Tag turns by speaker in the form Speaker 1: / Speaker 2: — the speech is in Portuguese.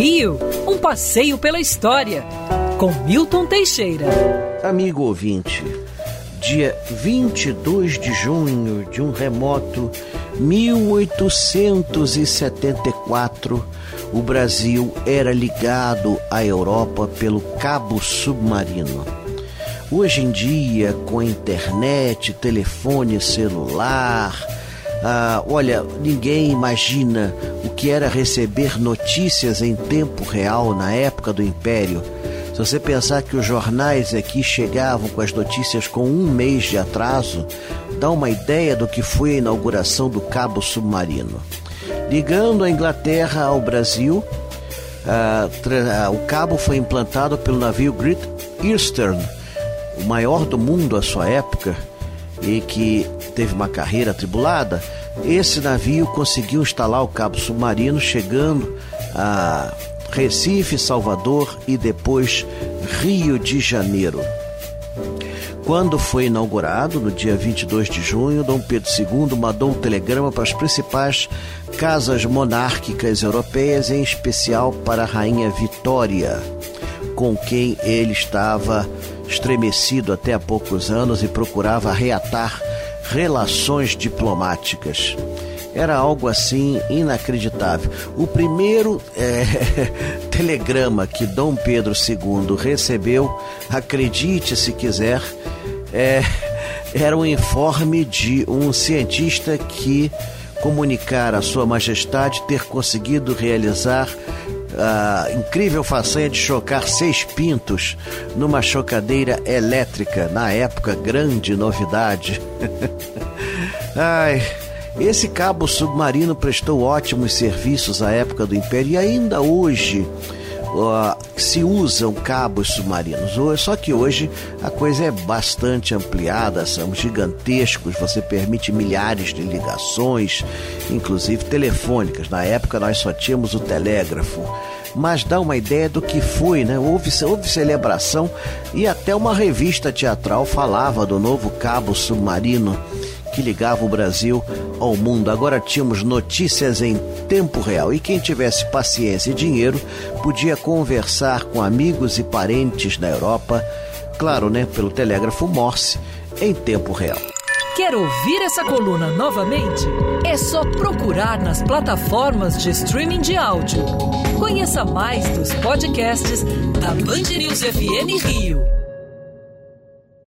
Speaker 1: Rio, um passeio pela história, com Milton Teixeira.
Speaker 2: Amigo ouvinte, dia 22 de junho de um remoto 1874, o Brasil era ligado à Europa pelo cabo submarino. Hoje em dia, com internet, telefone celular, ah, olha, ninguém imagina o que era receber notícias em tempo real na época do Império. Se você pensar que os jornais aqui chegavam com as notícias com um mês de atraso, dá uma ideia do que foi a inauguração do cabo submarino. Ligando a Inglaterra ao Brasil, ah, ah, o cabo foi implantado pelo navio Great Eastern, o maior do mundo à sua época, e que teve uma carreira atribulada, esse navio conseguiu instalar o cabo submarino, chegando a Recife, Salvador e depois Rio de Janeiro. Quando foi inaugurado, no dia 22 de junho, Dom Pedro II mandou um telegrama para as principais casas monárquicas europeias, em especial para a Rainha Vitória, com quem ele estava estremecido até há poucos anos e procurava reatar relações diplomáticas. Era algo assim inacreditável. O primeiro é, telegrama que Dom Pedro II recebeu, acredite se quiser, é, era um informe de um cientista que comunicara a Sua Majestade ter conseguido realizar a incrível façanha de chocar seis pintos numa chocadeira elétrica, na época, grande novidade. Ai, esse cabo submarino prestou ótimos serviços à época do Império e ainda hoje uh, se usam cabos submarinos. Só que hoje a coisa é bastante ampliada, são gigantescos, você permite milhares de ligações, inclusive telefônicas. Na época nós só tínhamos o telégrafo mas dá uma ideia do que foi, né? Houve, houve celebração e até uma revista teatral falava do novo cabo submarino que ligava o Brasil ao mundo. Agora tínhamos notícias em tempo real e quem tivesse paciência e dinheiro podia conversar com amigos e parentes na Europa, claro, né, pelo telégrafo Morse, em tempo real.
Speaker 1: Quer ouvir essa coluna novamente? É só procurar nas plataformas de streaming de áudio. Conheça mais dos podcasts da Band News FM Rio.